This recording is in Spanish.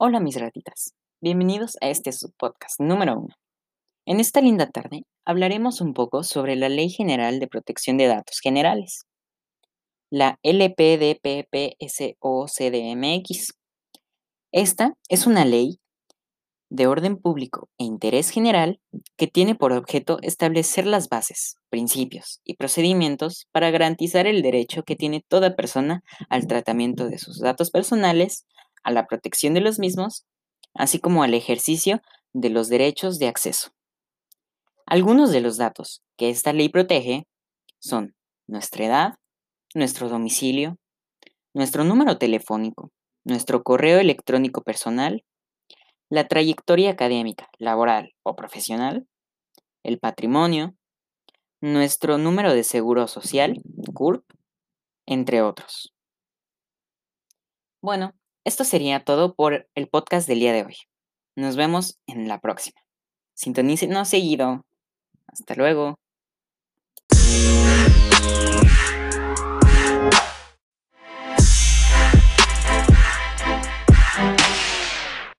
Hola mis ratitas, bienvenidos a este subpodcast número uno. En esta linda tarde hablaremos un poco sobre la Ley General de Protección de Datos Generales, la LPDPPSOCDMX. Esta es una ley de orden público e interés general que tiene por objeto establecer las bases, principios y procedimientos para garantizar el derecho que tiene toda persona al tratamiento de sus datos personales a la protección de los mismos, así como al ejercicio de los derechos de acceso. Algunos de los datos que esta ley protege son nuestra edad, nuestro domicilio, nuestro número telefónico, nuestro correo electrónico personal, la trayectoria académica, laboral o profesional, el patrimonio, nuestro número de seguro social, CURP, entre otros. Bueno, esto sería todo por el podcast del día de hoy. Nos vemos en la próxima. Sintonícenos seguido. Hasta luego.